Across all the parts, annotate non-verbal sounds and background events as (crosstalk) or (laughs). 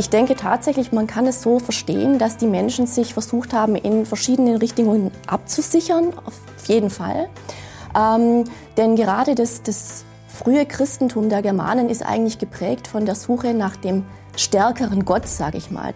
ich denke tatsächlich, man kann es so verstehen, dass die Menschen sich versucht haben, in verschiedenen Richtungen abzusichern, auf jeden Fall. Ähm, denn gerade das, das frühe Christentum der Germanen ist eigentlich geprägt von der Suche nach dem stärkeren Gott, sage ich mal.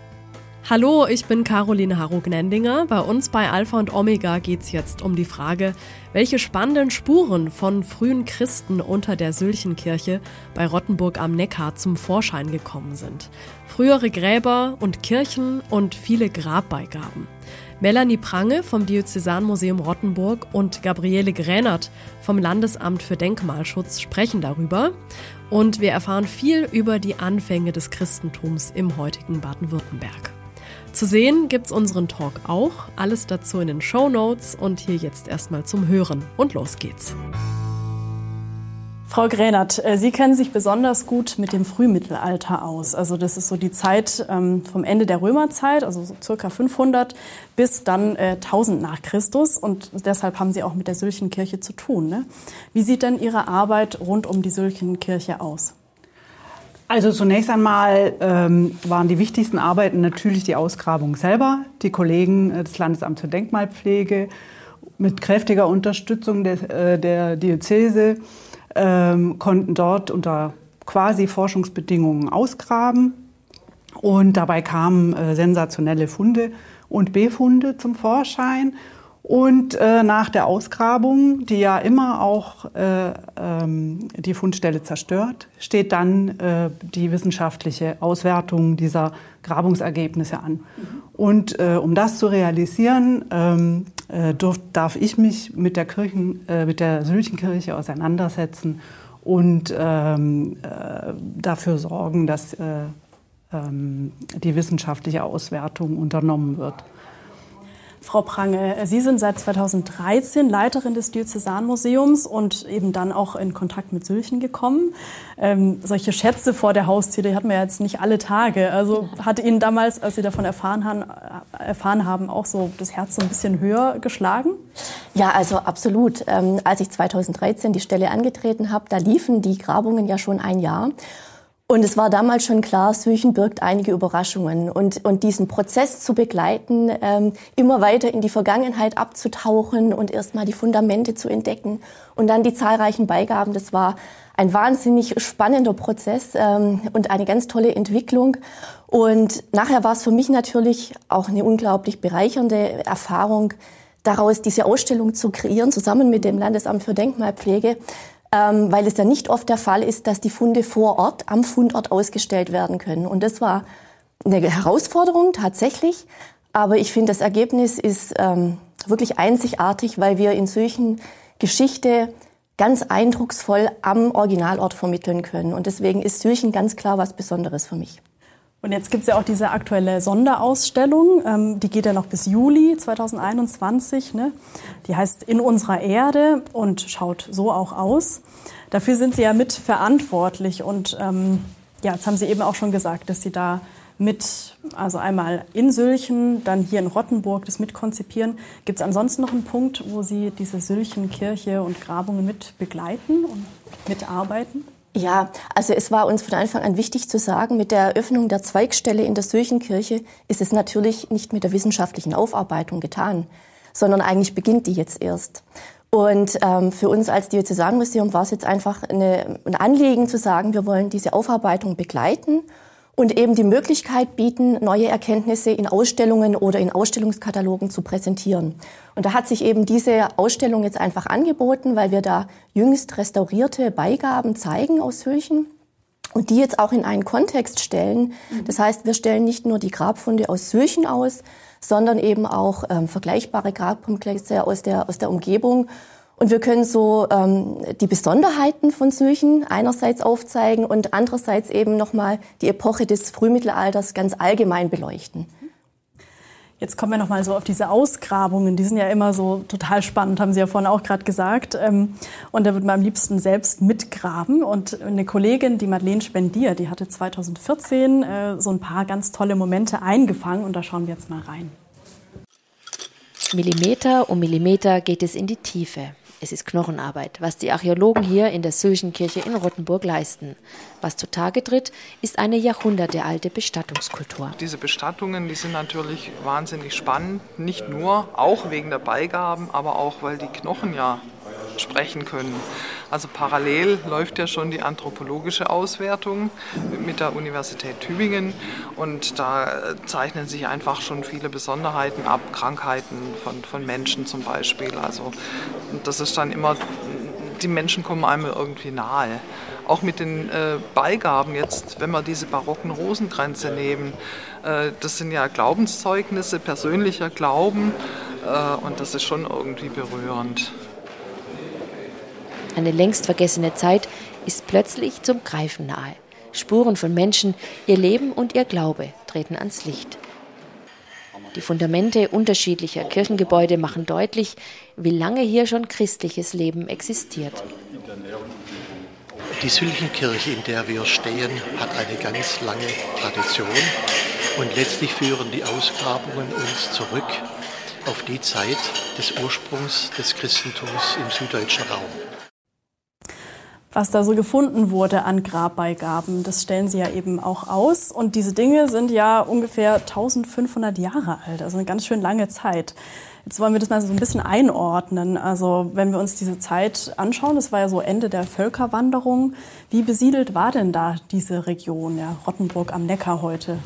Hallo, ich bin Caroline Harro-Gnendinger. Bei uns bei Alpha und Omega geht es jetzt um die Frage, welche spannenden Spuren von frühen Christen unter der Sülchenkirche bei Rottenburg am Neckar zum Vorschein gekommen sind. Frühere Gräber und Kirchen und viele Grabbeigaben. Melanie Prange vom Diözesanmuseum Rottenburg und Gabriele Gränert vom Landesamt für Denkmalschutz sprechen darüber. Und wir erfahren viel über die Anfänge des Christentums im heutigen Baden-Württemberg. Zu sehen gibt's unseren Talk auch. Alles dazu in den Show Notes und hier jetzt erstmal zum Hören. Und los geht's. Frau Gränert, äh, Sie kennen sich besonders gut mit dem Frühmittelalter aus. Also das ist so die Zeit ähm, vom Ende der Römerzeit, also so circa 500 bis dann äh, 1000 nach Christus. Und deshalb haben Sie auch mit der Sülchenkirche zu tun. Ne? Wie sieht denn Ihre Arbeit rund um die Sülchenkirche aus? Also zunächst einmal ähm, waren die wichtigsten Arbeiten natürlich die Ausgrabung selber. Die Kollegen äh, des Landesamts für Denkmalpflege mit kräftiger Unterstützung der, äh, der Diözese ähm, konnten dort unter quasi Forschungsbedingungen ausgraben. Und dabei kamen äh, sensationelle Funde und Befunde zum Vorschein. Und äh, nach der Ausgrabung, die ja immer auch äh, ähm, die Fundstelle zerstört, steht dann äh, die wissenschaftliche Auswertung dieser Grabungsergebnisse an. Mhm. Und äh, um das zu realisieren, ähm, äh, durf, darf ich mich mit der, Kirchen, äh, mit der Sülchenkirche auseinandersetzen und ähm, dafür sorgen, dass ähm, die wissenschaftliche Auswertung unternommen wird. Frau Prange, Sie sind seit 2013 Leiterin des Diözesanmuseums und eben dann auch in Kontakt mit Sülchen gekommen. Ähm, solche Schätze vor der Haustür, die hatten wir jetzt nicht alle Tage. Also hat Ihnen damals, als Sie davon erfahren haben, erfahren haben auch so das Herz so ein bisschen höher geschlagen? Ja, also absolut. Ähm, als ich 2013 die Stelle angetreten habe, da liefen die Grabungen ja schon ein Jahr. Und es war damals schon klar, Süchen birgt einige Überraschungen. Und, und diesen Prozess zu begleiten, ähm, immer weiter in die Vergangenheit abzutauchen und erstmal die Fundamente zu entdecken und dann die zahlreichen Beigaben, das war ein wahnsinnig spannender Prozess ähm, und eine ganz tolle Entwicklung. Und nachher war es für mich natürlich auch eine unglaublich bereichernde Erfahrung, daraus diese Ausstellung zu kreieren, zusammen mit dem Landesamt für Denkmalpflege, ähm, weil es ja nicht oft der Fall ist, dass die Funde vor Ort am Fundort ausgestellt werden können. Und das war eine Herausforderung tatsächlich. Aber ich finde, das Ergebnis ist ähm, wirklich einzigartig, weil wir in solchen Geschichte ganz eindrucksvoll am Originalort vermitteln können. Und deswegen ist Syrchen ganz klar was Besonderes für mich. Und jetzt gibt es ja auch diese aktuelle Sonderausstellung, ähm, die geht ja noch bis Juli 2021. Ne? Die heißt In unserer Erde und schaut so auch aus. Dafür sind Sie ja mitverantwortlich und ähm, ja, jetzt haben Sie eben auch schon gesagt, dass Sie da mit, also einmal in Sülchen, dann hier in Rottenburg das mitkonzipieren. Gibt es ansonsten noch einen Punkt, wo Sie diese Sülchenkirche und Grabungen mit begleiten und mitarbeiten? Ja, also es war uns von Anfang an wichtig zu sagen, mit der Eröffnung der Zweigstelle in der Sürchenkirche ist es natürlich nicht mit der wissenschaftlichen Aufarbeitung getan, sondern eigentlich beginnt die jetzt erst. Und ähm, für uns als Diözesanmuseum war es jetzt einfach eine, ein Anliegen zu sagen, wir wollen diese Aufarbeitung begleiten und eben die Möglichkeit bieten, neue Erkenntnisse in Ausstellungen oder in Ausstellungskatalogen zu präsentieren. Und da hat sich eben diese Ausstellung jetzt einfach angeboten, weil wir da jüngst restaurierte Beigaben zeigen aus Höchen und die jetzt auch in einen Kontext stellen. Das heißt, wir stellen nicht nur die Grabfunde aus Sürchen aus, sondern eben auch ähm, vergleichbare Grabkomplexe aus der, aus der Umgebung und wir können so ähm, die Besonderheiten von Syrchen einerseits aufzeigen und andererseits eben nochmal die Epoche des Frühmittelalters ganz allgemein beleuchten. Jetzt kommen wir noch mal so auf diese Ausgrabungen. Die sind ja immer so total spannend, haben Sie ja vorhin auch gerade gesagt. Ähm, und da wird man am liebsten selbst mitgraben. Und eine Kollegin, die Madeleine Spendier, die hatte 2014 äh, so ein paar ganz tolle Momente eingefangen. Und da schauen wir jetzt mal rein. Millimeter um Millimeter geht es in die Tiefe. Es ist Knochenarbeit, was die Archäologen hier in der Sylchenkirche in Rottenburg leisten. Was zutage tritt, ist eine jahrhundertealte Bestattungskultur. Diese Bestattungen, die sind natürlich wahnsinnig spannend, nicht nur auch wegen der Beigaben, aber auch weil die Knochen ja sprechen können. Also parallel läuft ja schon die anthropologische Auswertung mit der Universität Tübingen und da zeichnen sich einfach schon viele Besonderheiten ab, Krankheiten von, von Menschen zum Beispiel. Also das ist dann immer, die Menschen kommen einem irgendwie nahe. Auch mit den äh, Beigaben jetzt, wenn wir diese barocken Rosenkränze nehmen, äh, das sind ja Glaubenszeugnisse, persönlicher Glauben äh, und das ist schon irgendwie berührend. Eine längst vergessene Zeit ist plötzlich zum Greifen nahe. Spuren von Menschen, ihr Leben und ihr Glaube treten ans Licht. Die Fundamente unterschiedlicher Kirchengebäude machen deutlich, wie lange hier schon christliches Leben existiert. Die Sylchenkirche, in der wir stehen, hat eine ganz lange Tradition und letztlich führen die Ausgrabungen uns zurück auf die Zeit des Ursprungs des Christentums im süddeutschen Raum was da so gefunden wurde an Grabbeigaben. Das stellen Sie ja eben auch aus. Und diese Dinge sind ja ungefähr 1500 Jahre alt, also eine ganz schön lange Zeit. Jetzt wollen wir das mal so ein bisschen einordnen. Also wenn wir uns diese Zeit anschauen, das war ja so Ende der Völkerwanderung. Wie besiedelt war denn da diese Region, ja, Rottenburg am Neckar heute?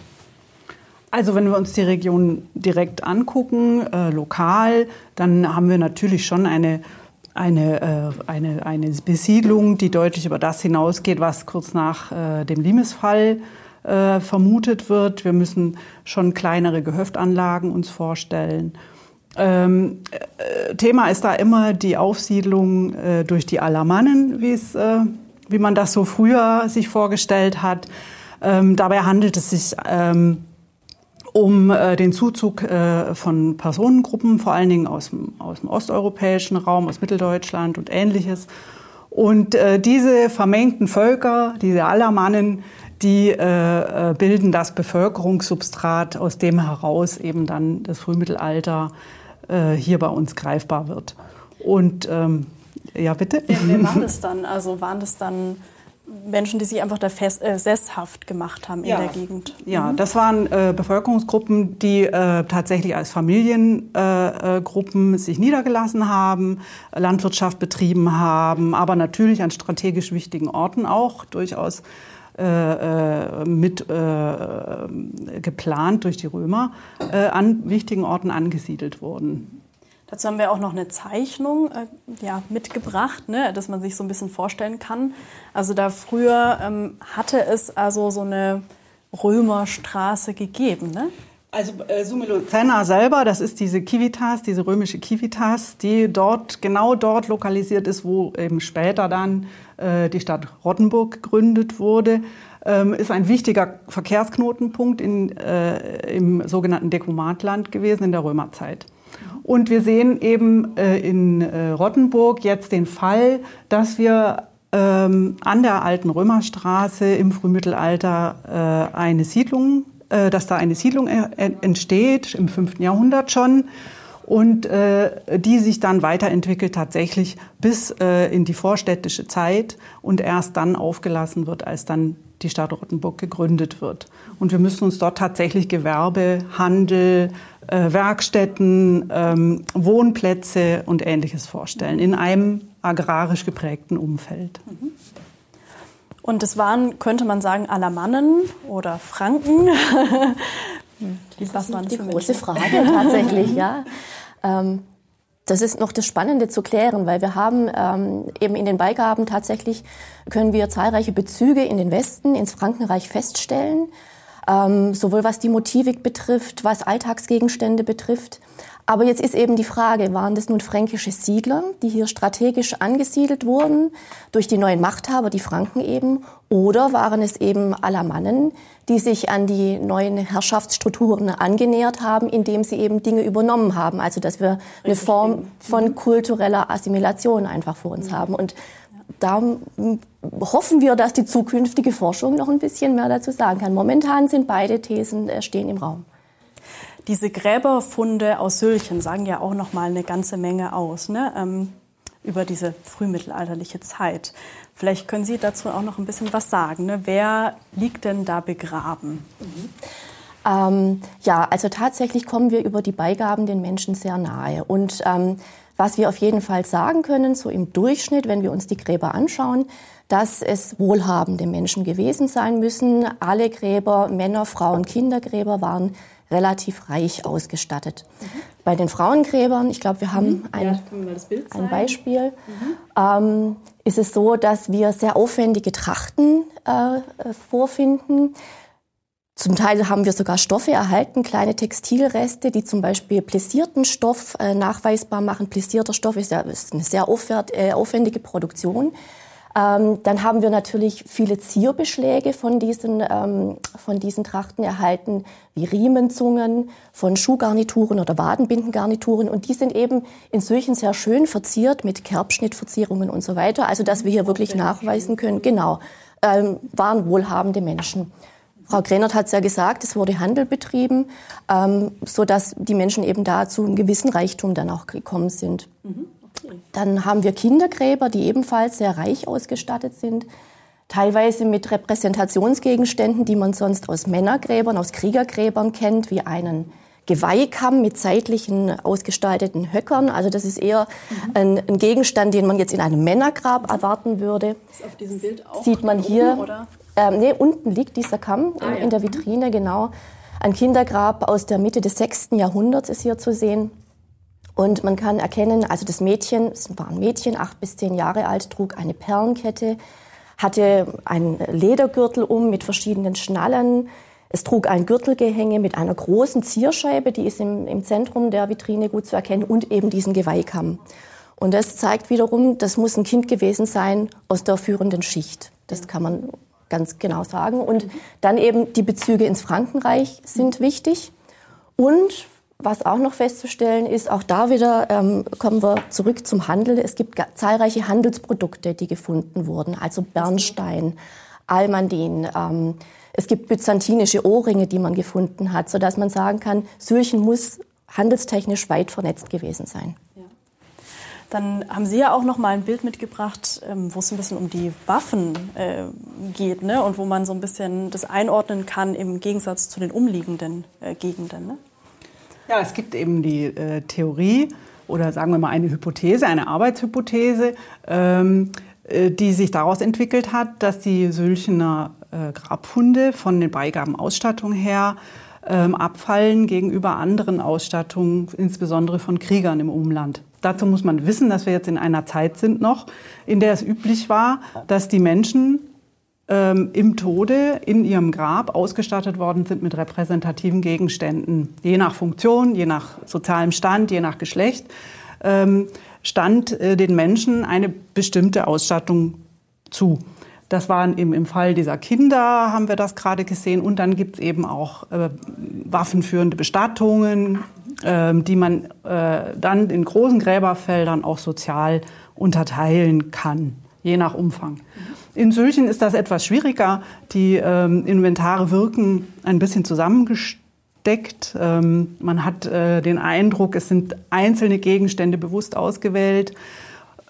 Also wenn wir uns die Region direkt angucken, äh, lokal, dann haben wir natürlich schon eine eine, äh, eine, eine Besiedlung, die deutlich über das hinausgeht, was kurz nach äh, dem Limesfall äh, vermutet wird. Wir müssen schon kleinere Gehöftanlagen uns vorstellen. Ähm, äh, Thema ist da immer die Aufsiedlung äh, durch die Alamannen, äh, wie man das so früher sich vorgestellt hat. Ähm, dabei handelt es sich ähm, um äh, den Zuzug äh, von Personengruppen, vor allen Dingen aus dem, aus dem osteuropäischen Raum, aus Mitteldeutschland und ähnliches. Und äh, diese vermengten Völker, diese Alamannen, die äh, äh, bilden das Bevölkerungssubstrat, aus dem heraus eben dann das Frühmittelalter äh, hier bei uns greifbar wird. Und ähm, ja, bitte. Ja, wer war (laughs) das dann? Also waren das dann Menschen, die sich einfach da fest, äh, sesshaft gemacht haben in ja. der Gegend. Ja, mhm. das waren äh, Bevölkerungsgruppen, die äh, tatsächlich als Familiengruppen äh, sich niedergelassen haben, Landwirtschaft betrieben haben, aber natürlich an strategisch wichtigen Orten auch durchaus äh, äh, mit geplant durch die Römer an wichtigen Orten angesiedelt wurden. Dazu haben wir auch noch eine Zeichnung äh, ja, mitgebracht, ne, dass man sich so ein bisschen vorstellen kann. Also da früher ähm, hatte es also so eine Römerstraße gegeben. Ne? Also äh, Sumelozena selber, das ist diese Civitas, diese römische Civitas, die dort genau dort lokalisiert ist, wo eben später dann äh, die Stadt Rottenburg gegründet wurde, ähm, ist ein wichtiger Verkehrsknotenpunkt in, äh, im sogenannten Dekumatland gewesen in der Römerzeit. Und wir sehen eben äh, in äh, Rottenburg jetzt den Fall, dass wir ähm, an der alten Römerstraße im Frühmittelalter äh, eine Siedlung, äh, dass da eine Siedlung äh, entsteht, im 5. Jahrhundert schon, und äh, die sich dann weiterentwickelt tatsächlich bis in die vorstädtische Zeit und erst dann aufgelassen wird, als dann die Stadt Rottenburg gegründet wird. Und wir müssen uns dort tatsächlich Gewerbe, Handel, äh, Werkstätten, ähm, Wohnplätze und Ähnliches vorstellen in einem agrarisch geprägten Umfeld. Mhm. Und es waren, könnte man sagen, Alamannen oder Franken. (laughs) Das die große Frage tatsächlich, ja. (laughs) Ähm, das ist noch das Spannende zu klären, weil wir haben ähm, eben in den Beigaben tatsächlich können wir zahlreiche Bezüge in den Westen, ins Frankenreich feststellen ähm, sowohl was die Motivik betrifft, was Alltagsgegenstände betrifft. Aber jetzt ist eben die Frage, waren das nun fränkische Siedler, die hier strategisch angesiedelt wurden durch die neuen Machthaber, die Franken eben, oder waren es eben Alamannen, die sich an die neuen Herrschaftsstrukturen angenähert haben, indem sie eben Dinge übernommen haben. Also dass wir eine Form von kultureller Assimilation einfach vor uns haben. Und da hoffen wir, dass die zukünftige Forschung noch ein bisschen mehr dazu sagen kann. Momentan sind beide Thesen äh, stehen im Raum. Diese Gräberfunde aus Sülchen sagen ja auch noch mal eine ganze Menge aus. Ne? Ähm, über diese frühmittelalterliche Zeit. Vielleicht können Sie dazu auch noch ein bisschen was sagen. Ne? Wer liegt denn da begraben? Mhm. Ähm, ja, also tatsächlich kommen wir über die Beigaben den Menschen sehr nahe. Und ähm, was wir auf jeden Fall sagen können, so im Durchschnitt, wenn wir uns die Gräber anschauen, dass es wohlhabende Menschen gewesen sein müssen. Alle Gräber, Männer, Frauen, Kindergräber waren relativ reich ausgestattet. Mhm. Bei den Frauengräbern, ich glaube, wir haben mhm. ein, ja, ein, Beispiel, mhm. ähm, ist es so, dass wir sehr aufwendige Trachten äh, vorfinden. Zum Teil haben wir sogar Stoffe erhalten, kleine Textilreste, die zum Beispiel plissierten Stoff äh, nachweisbar machen. Plissierter Stoff ist, ja, ist eine sehr äh, aufwendige Produktion. Ähm, dann haben wir natürlich viele Zierbeschläge von diesen, ähm, von diesen Trachten erhalten, wie Riemenzungen, von Schuhgarnituren oder Wadenbindengarnituren. Und die sind eben in solchen sehr schön verziert mit Kerbschnittverzierungen und so weiter. Also, dass wir hier wirklich nachweisen können, genau, ähm, waren wohlhabende Menschen. Frau Grenert hat es ja gesagt, es wurde Handel betrieben, ähm, so dass die Menschen eben da zu einem gewissen Reichtum dann auch gekommen sind. Mhm. Okay. Dann haben wir Kindergräber, die ebenfalls sehr reich ausgestattet sind, teilweise mit Repräsentationsgegenständen, die man sonst aus Männergräbern, aus Kriegergräbern kennt, wie einen Geweihkamm mit seitlichen ausgestalteten Höckern. Also das ist eher mhm. ein, ein, Gegenstand, den man jetzt in einem Männergrab erwarten würde. Ist auf diesem Bild auch Sieht man hier. Oder? Ähm, nee, unten liegt dieser Kamm ah, in, ja. der Vitrine, genau. Ein Kindergrab aus der Mitte des 6. Jahrhunderts ist hier zu sehen. Und man kann erkennen, also das Mädchen, es war ein Mädchen, acht bis zehn Jahre alt, trug eine Perlenkette, hatte einen Ledergürtel um mit verschiedenen Schnallen. Es trug ein Gürtelgehänge mit einer großen Zierscheibe, die ist im, im Zentrum der Vitrine gut zu erkennen, und eben diesen Geweihkamm. Und das zeigt wiederum, das muss ein Kind gewesen sein aus der führenden Schicht. Das kann man ganz genau sagen. Und dann eben die Bezüge ins Frankenreich sind wichtig. Und was auch noch festzustellen ist, auch da wieder ähm, kommen wir zurück zum Handel. Es gibt zahlreiche Handelsprodukte, die gefunden wurden, also Bernstein, Almandin. Ähm, es gibt byzantinische Ohrringe, die man gefunden hat, sodass man sagen kann, Syrien muss handelstechnisch weit vernetzt gewesen sein. Dann haben Sie ja auch noch mal ein Bild mitgebracht, ähm, wo es ein bisschen um die Waffen äh, geht ne? und wo man so ein bisschen das einordnen kann im Gegensatz zu den umliegenden äh, Gegenden. Ne? Ja, es gibt eben die äh, Theorie oder sagen wir mal eine Hypothese, eine Arbeitshypothese, ähm, äh, die sich daraus entwickelt hat, dass die Sülchener äh, Grabfunde von den Beigabenausstattung her ähm, abfallen gegenüber anderen Ausstattungen, insbesondere von Kriegern im Umland. Dazu muss man wissen, dass wir jetzt in einer Zeit sind noch, in der es üblich war, dass die Menschen ähm, im Tode in ihrem Grab ausgestattet worden sind mit repräsentativen Gegenständen. Je nach Funktion, je nach sozialem Stand, je nach Geschlecht ähm, stand äh, den Menschen eine bestimmte Ausstattung zu. Das waren eben im Fall dieser Kinder, haben wir das gerade gesehen. Und dann gibt es eben auch äh, waffenführende Bestattungen, äh, die man äh, dann in großen Gräberfeldern auch sozial unterteilen kann, je nach Umfang. In Sülchen ist das etwas schwieriger. Die ähm, Inventare wirken ein bisschen zusammengesteckt. Ähm, man hat äh, den Eindruck, es sind einzelne Gegenstände bewusst ausgewählt.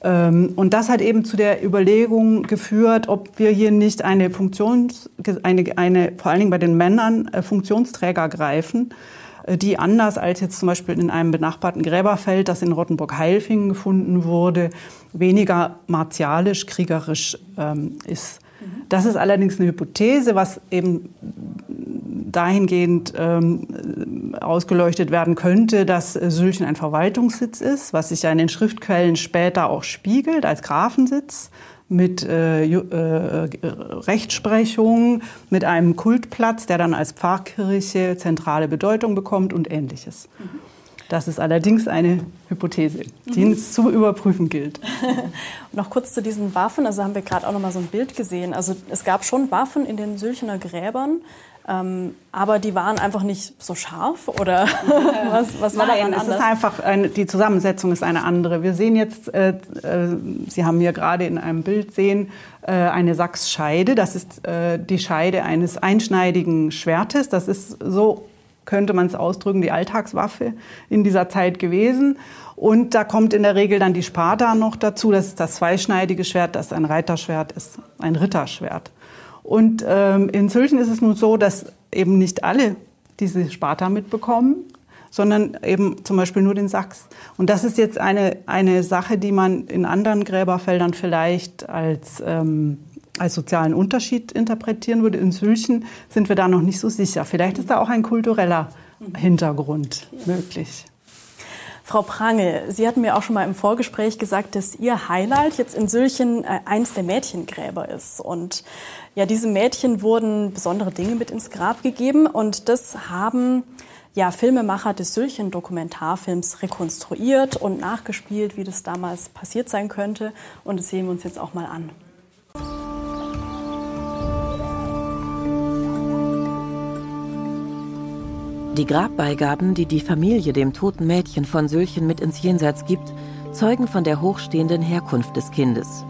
Ähm, und das hat eben zu der Überlegung geführt, ob wir hier nicht eine Funktions, eine, eine vor allen Dingen bei den Männern äh, Funktionsträger greifen, äh, die anders als jetzt zum Beispiel in einem benachbarten Gräberfeld, das in Rottenburg-Heilfingen gefunden wurde, weniger martialisch, kriegerisch ähm, ist. Das ist allerdings eine Hypothese, was eben dahingehend ähm, ausgeleuchtet werden könnte, dass Sülchen ein Verwaltungssitz ist, was sich ja in den Schriftquellen später auch spiegelt als Grafensitz mit äh, äh, Rechtsprechung, mit einem Kultplatz, der dann als Pfarrkirche zentrale Bedeutung bekommt und ähnliches. Mhm. Das ist allerdings eine Hypothese, die mhm. es zu überprüfen gilt. (laughs) noch kurz zu diesen Waffen. Also haben wir gerade auch noch mal so ein Bild gesehen. Also es gab schon Waffen in den Sülchener Gräbern. Ähm, aber die waren einfach nicht so scharf oder (laughs) was, was war Nein, daran es ist einfach eine, die Zusammensetzung ist eine andere. Wir sehen jetzt, äh, äh, Sie haben hier gerade in einem Bild sehen äh, eine Sachsscheide. Das ist äh, die Scheide eines einschneidigen Schwertes. Das ist so könnte man es ausdrücken, die Alltagswaffe in dieser Zeit gewesen. Und da kommt in der Regel dann die Sparta noch dazu. Das ist das zweischneidige Schwert, das ein Reiterschwert ist, ein Ritterschwert. Und ähm, in Sülchen ist es nun so, dass eben nicht alle diese Sparta mitbekommen, sondern eben zum Beispiel nur den Sachs. Und das ist jetzt eine, eine Sache, die man in anderen Gräberfeldern vielleicht als, ähm, als sozialen Unterschied interpretieren würde. In Sülchen sind wir da noch nicht so sicher. Vielleicht ist da auch ein kultureller Hintergrund möglich. Frau Prange, Sie hatten mir auch schon mal im Vorgespräch gesagt, dass Ihr Highlight jetzt in Sülchen äh, eins der Mädchengräber ist. Und ja, diesem Mädchen wurden besondere Dinge mit ins Grab gegeben. Und das haben ja, Filmemacher des Sülchen-Dokumentarfilms rekonstruiert und nachgespielt, wie das damals passiert sein könnte. Und das sehen wir uns jetzt auch mal an. Die Grabbeigaben, die die Familie dem toten Mädchen von Sülchen mit ins Jenseits gibt, zeugen von der hochstehenden Herkunft des Kindes.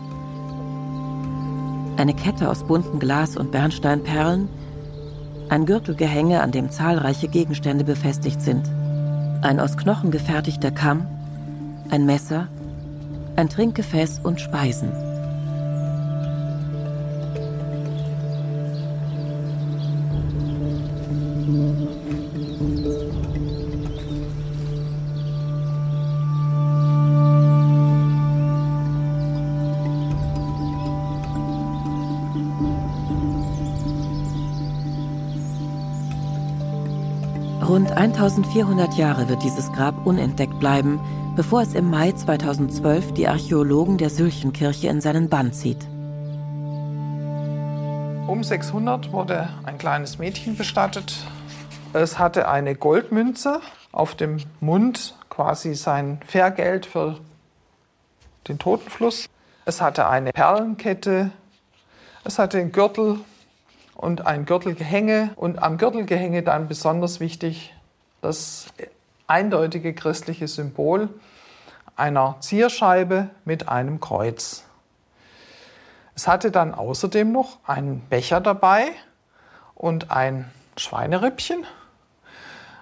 Eine Kette aus bunten Glas- und Bernsteinperlen, ein Gürtelgehänge, an dem zahlreiche Gegenstände befestigt sind, ein aus Knochen gefertigter Kamm, ein Messer, ein Trinkgefäß und Speisen. 1400 Jahre wird dieses Grab unentdeckt bleiben, bevor es im Mai 2012 die Archäologen der Sülchenkirche in seinen Bann zieht. Um 600 wurde ein kleines Mädchen bestattet. Es hatte eine Goldmünze auf dem Mund, quasi sein Fährgeld für den Totenfluss. Es hatte eine Perlenkette. Es hatte einen Gürtel und ein Gürtelgehänge. Und am Gürtelgehänge dann besonders wichtig das eindeutige christliche Symbol einer Zierscheibe mit einem Kreuz. Es hatte dann außerdem noch einen Becher dabei und ein Schweinerippchen.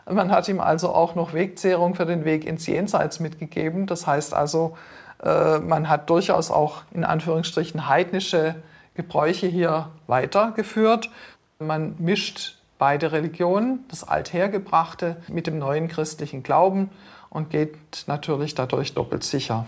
Man hat ihm also auch noch Wegzehrung für den Weg ins Jenseits mitgegeben. Das heißt also, äh, man hat durchaus auch in Anführungsstrichen heidnische Gebräuche hier weitergeführt. Man mischt beide Religionen, das Althergebrachte mit dem neuen christlichen Glauben und geht natürlich dadurch doppelt sicher.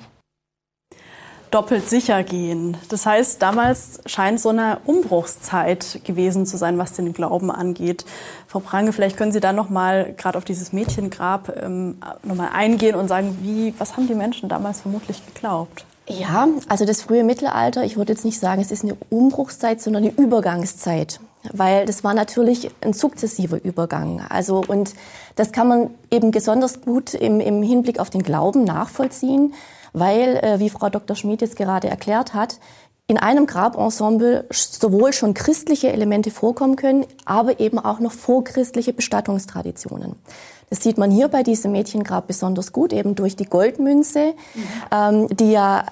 Doppelt sicher gehen. Das heißt, damals scheint so eine Umbruchszeit gewesen zu sein, was den Glauben angeht. Frau Prange, vielleicht können Sie da noch mal gerade auf dieses Mädchengrab ähm, noch mal eingehen und sagen, wie, was haben die Menschen damals vermutlich geglaubt? Ja, also das frühe Mittelalter, ich würde jetzt nicht sagen, es ist eine Umbruchszeit, sondern eine Übergangszeit. Weil das war natürlich ein sukzessiver Übergang. Also, und das kann man eben besonders gut im, im Hinblick auf den Glauben nachvollziehen, weil, äh, wie Frau Dr. Schmid jetzt gerade erklärt hat, in einem Grabensemble sowohl schon christliche Elemente vorkommen können, aber eben auch noch vorchristliche Bestattungstraditionen. Das sieht man hier bei diesem Mädchengrab besonders gut, eben durch die Goldmünze, ähm, die ja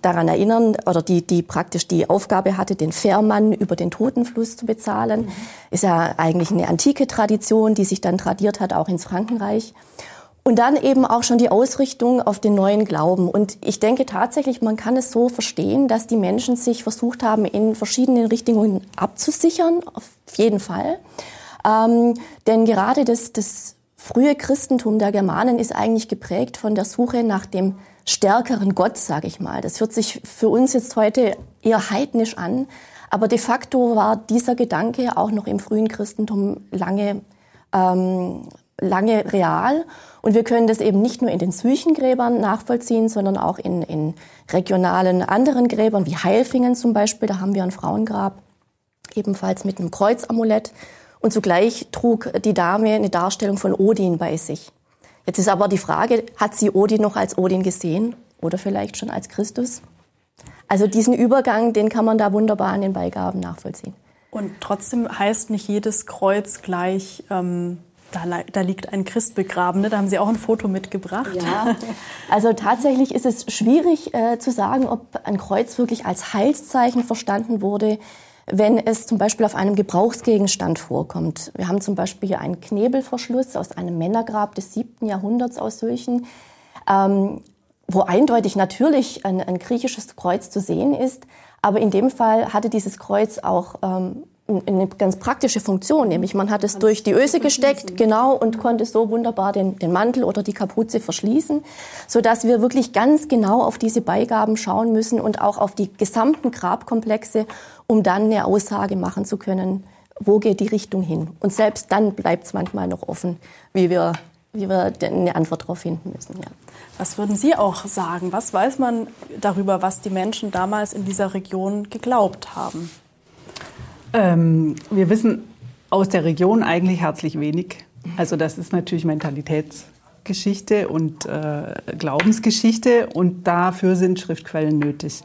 daran erinnern oder die, die praktisch die Aufgabe hatte, den Fährmann über den Totenfluss zu bezahlen. Ist ja eigentlich eine antike Tradition, die sich dann tradiert hat, auch ins Frankenreich. Und dann eben auch schon die Ausrichtung auf den neuen Glauben. Und ich denke tatsächlich, man kann es so verstehen, dass die Menschen sich versucht haben, in verschiedenen Richtungen abzusichern, auf jeden Fall. Ähm, denn gerade das, das frühe Christentum der Germanen ist eigentlich geprägt von der Suche nach dem stärkeren Gott, sage ich mal. Das hört sich für uns jetzt heute eher heidnisch an, aber de facto war dieser Gedanke auch noch im frühen Christentum lange, ähm, lange real. Und wir können das eben nicht nur in den Süchengräbern nachvollziehen, sondern auch in, in regionalen anderen Gräbern, wie Heilfingen zum Beispiel. Da haben wir ein Frauengrab, ebenfalls mit einem Kreuzamulett. Und zugleich trug die Dame eine Darstellung von Odin bei sich. Jetzt ist aber die Frage, hat sie Odin noch als Odin gesehen oder vielleicht schon als Christus? Also diesen Übergang, den kann man da wunderbar an den Beigaben nachvollziehen. Und trotzdem heißt nicht jedes Kreuz gleich, ähm, da, da, liegt ein Christ begraben. Ne? Da haben Sie auch ein Foto mitgebracht. Ja, (laughs) also tatsächlich ist es schwierig äh, zu sagen, ob ein Kreuz wirklich als Heilszeichen verstanden wurde. wenn es zum Beispiel auf einem Gebrauchsgegenstand vorkommt. Wir haben zum Beispiel hier einen Knebelverschluss aus einem Männergrab des siebten Jahrhunderts aus Sülchen, ähm, wo eindeutig natürlich ein, ein, griechisches Kreuz zu sehen ist. Aber in dem Fall hatte dieses Kreuz auch ähm, eine ganz praktische Funktion, nämlich man hat es durch die Öse gesteckt, genau, und konnte so wunderbar den, den Mantel oder die Kapuze verschließen, so dass wir wirklich ganz genau auf diese Beigaben schauen müssen und auch auf die gesamten Grabkomplexe, um dann eine Aussage machen zu können, wo geht die Richtung hin. Und selbst dann bleibt es manchmal noch offen, wie wir, wie wir eine Antwort darauf finden müssen. Ja. Was würden Sie auch sagen? Was weiß man darüber, was die Menschen damals in dieser Region geglaubt haben? Ähm, wir wissen aus der Region eigentlich herzlich wenig. Also das ist natürlich Mentalitätsgeschichte und äh, Glaubensgeschichte und dafür sind Schriftquellen nötig.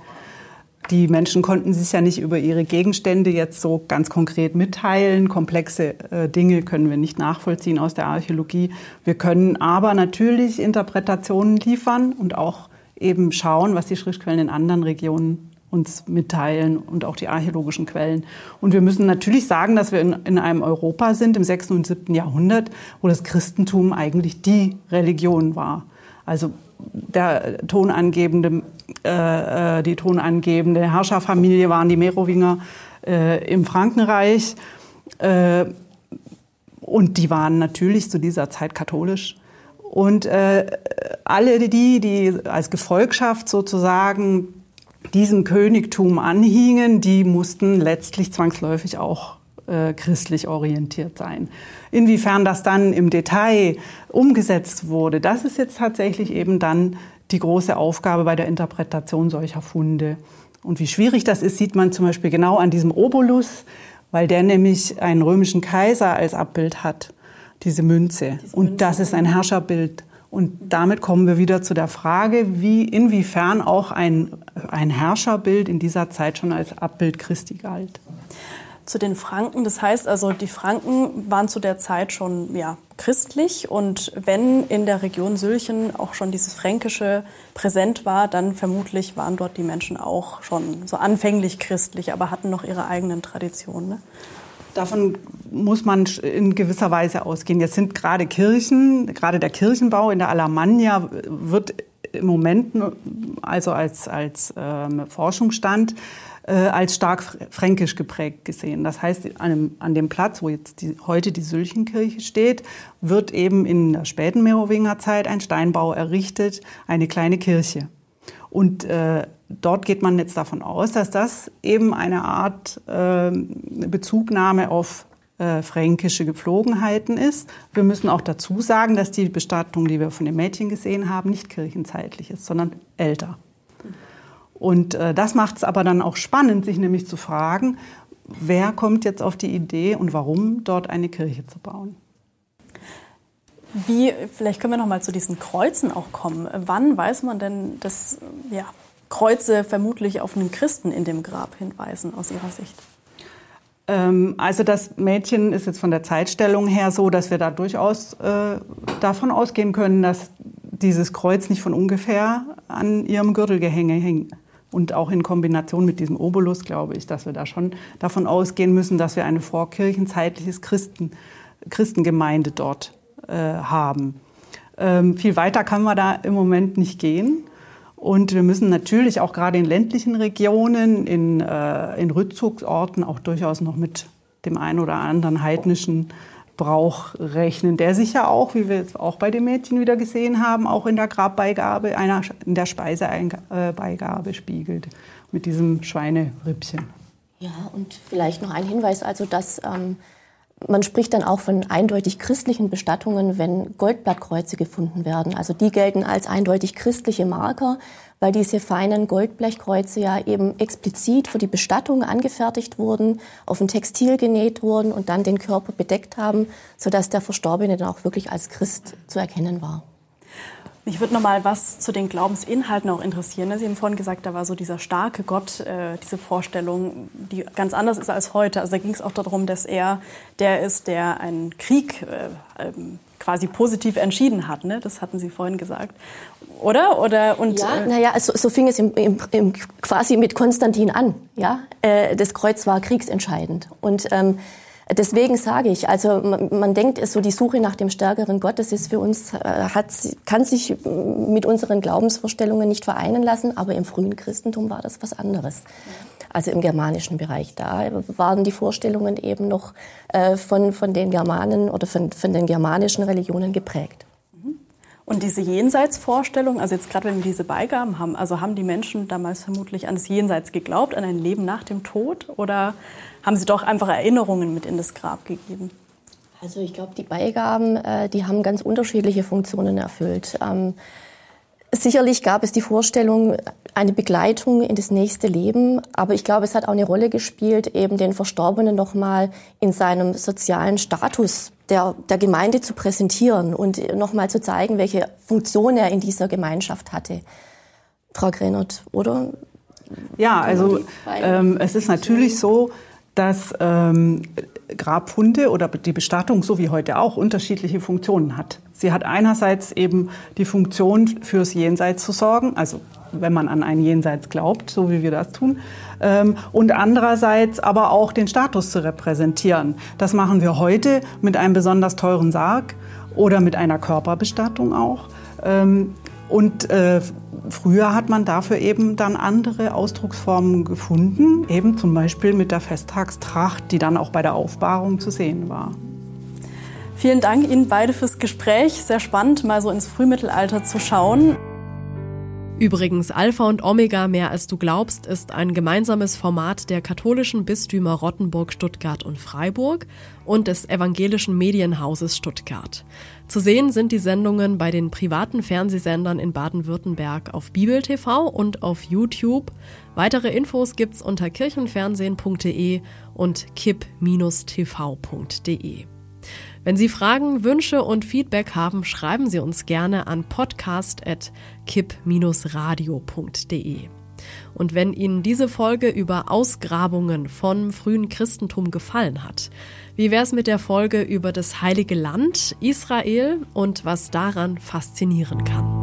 Die Menschen konnten sich ja nicht über ihre Gegenstände jetzt so ganz konkret mitteilen. Komplexe äh, Dinge können wir nicht nachvollziehen aus der Archäologie. Wir können aber natürlich Interpretationen liefern und auch eben schauen, was die Schriftquellen in anderen Regionen uns mitteilen und auch die archäologischen Quellen. Und wir müssen natürlich sagen, dass wir in, in einem Europa sind im 6. und 7. Jahrhundert, wo das Christentum eigentlich die Religion war. Also der tonangebende, äh, äh die tonangebende Herrscherfamilie waren die Merowinger äh, im Frankenreich. Äh, und die waren natürlich zu dieser Zeit katholisch. Und äh, alle die, die als Gefolgschaft sozusagen diesem Königtum anhingen, die mussten letztlich zwangsläufig auch äh, christlich orientiert sein. Inwiefern das dann im Detail umgesetzt wurde, das ist jetzt tatsächlich eben dann die große Aufgabe bei der Interpretation solcher Funde. Und wie schwierig das ist, sieht man zum Beispiel genau an diesem Obolus, weil der nämlich einen römischen Kaiser als Abbild hat, diese Münze. Und das ist ein Herrscherbild und damit kommen wir wieder zu der Frage, wie inwiefern auch ein, ein Herrscherbild in dieser Zeit schon als Abbild Christi galt. Zu den Franken, das heißt also, die Franken waren zu der Zeit schon ja, christlich und wenn in der Region Sülchen auch schon dieses Fränkische präsent war, dann vermutlich waren dort die Menschen auch schon so anfänglich christlich, aber hatten noch ihre eigenen Traditionen. Ne? Davon muss man in gewisser Weise ausgehen. Jetzt sind gerade Kirchen, gerade der Kirchenbau in der Alemannia wird im Moment, also als, als ähm, Forschungsstand, äh, als stark fränkisch geprägt gesehen. Das heißt, an dem, an dem Platz, wo jetzt die, heute die Sülchenkirche steht, wird eben in der späten Merowingerzeit ein Steinbau errichtet, eine kleine Kirche. Und äh, dort geht man jetzt davon aus, dass das eben eine Art äh, Bezugnahme auf äh, fränkische Gepflogenheiten ist. Wir müssen auch dazu sagen, dass die Bestattung, die wir von den Mädchen gesehen haben, nicht kirchenzeitlich ist, sondern älter. Und äh, das macht es aber dann auch spannend, sich nämlich zu fragen, wer kommt jetzt auf die Idee und warum dort eine Kirche zu bauen. Wie, vielleicht können wir noch mal zu diesen Kreuzen auch kommen. Wann weiß man denn, dass ja, Kreuze vermutlich auf einen Christen in dem Grab hinweisen aus Ihrer Sicht? Ähm, also das Mädchen ist jetzt von der Zeitstellung her so, dass wir da durchaus äh, davon ausgehen können, dass dieses Kreuz nicht von ungefähr an ihrem Gürtelgehänge hängt. Und auch in Kombination mit diesem Obolus glaube ich, dass wir da schon davon ausgehen müssen, dass wir eine vorkirchenzeitliches Christen, Christengemeinde dort äh, haben. Ähm, viel weiter kann man da im Moment nicht gehen. Und wir müssen natürlich auch gerade in ländlichen Regionen, in, äh, in Rückzugsorten auch durchaus noch mit dem einen oder anderen heidnischen Brauch rechnen, der sich ja auch, wie wir jetzt auch bei den Mädchen wieder gesehen haben, auch in der Grabbeigabe, einer, in der Speisebeigabe spiegelt, mit diesem Schweinerippchen. Ja, und vielleicht noch ein Hinweis, also dass ähm, man spricht dann auch von eindeutig christlichen Bestattungen, wenn Goldblattkreuze gefunden werden. Also die gelten als eindeutig christliche Marker, weil diese feinen Goldblechkreuze ja eben explizit für die Bestattung angefertigt wurden, auf ein Textil genäht wurden und dann den Körper bedeckt haben, sodass der Verstorbene dann auch wirklich als Christ zu erkennen war. Mich würde noch mal was zu den Glaubensinhalten auch interessieren. Sie haben vorhin gesagt, da war so dieser starke Gott, äh, diese Vorstellung, die ganz anders ist als heute. Also da ging es auch darum, dass er der ist, der einen Krieg äh, ähm, quasi positiv entschieden hat. Ne? Das hatten Sie vorhin gesagt. oder? Oder und ja, äh, naja, so, so fing es im, im, im, quasi mit Konstantin an. Ja, das Kreuz war kriegsentscheidend und ähm, Deswegen sage ich, also man, man, denkt, so die Suche nach dem stärkeren Gott, das ist für uns, äh, hat, kann sich mit unseren Glaubensvorstellungen nicht vereinen lassen, aber im frühen Christentum war das was anderes. Also im germanischen Bereich. Da waren die Vorstellungen eben noch äh, von, von den Germanen oder von, von den germanischen Religionen geprägt. Und diese Jenseitsvorstellung, also jetzt gerade wenn wir diese Beigaben haben, also haben die Menschen damals vermutlich an das Jenseits geglaubt, an ein Leben nach dem Tod oder haben sie doch einfach Erinnerungen mit in das Grab gegeben? Also ich glaube, die Beigaben, äh, die haben ganz unterschiedliche Funktionen erfüllt. Sicherlich gab es die Vorstellung, eine Begleitung in das nächste Leben, aber ich glaube, es hat auch eine Rolle gespielt, eben den Verstorbenen nochmal in seinem sozialen Status der, der Gemeinde zu präsentieren und nochmal zu zeigen, welche Funktion er in dieser Gemeinschaft hatte. Frau Grenert, oder? Ja, also ähm, es ist natürlich so, dass ähm, Grabfunde oder die Bestattung, so wie heute auch, unterschiedliche Funktionen hat. Sie hat einerseits eben die Funktion, fürs Jenseits zu sorgen, also wenn man an ein Jenseits glaubt, so wie wir das tun, ähm, und andererseits aber auch den Status zu repräsentieren. Das machen wir heute mit einem besonders teuren Sarg oder mit einer Körperbestattung auch. Und äh, früher hat man dafür eben dann andere Ausdrucksformen gefunden, eben zum Beispiel mit der Festtagstracht, die dann auch bei der Aufbahrung zu sehen war. Vielen Dank Ihnen beide fürs Gespräch. Sehr spannend, mal so ins Frühmittelalter zu schauen. Übrigens, Alpha und Omega mehr als du glaubst ist ein gemeinsames Format der katholischen Bistümer Rottenburg, Stuttgart und Freiburg und des evangelischen Medienhauses Stuttgart. Zu sehen sind die Sendungen bei den privaten Fernsehsendern in Baden-Württemberg auf Bibel TV und auf YouTube. Weitere Infos gibt's unter kirchenfernsehen.de und kipp-tv.de. Wenn Sie Fragen, Wünsche und Feedback haben, schreiben Sie uns gerne an podcast.kipp-radio.de. Und wenn Ihnen diese Folge über Ausgrabungen von frühen Christentum gefallen hat, wie wäre es mit der Folge über das heilige Land Israel und was daran faszinieren kann?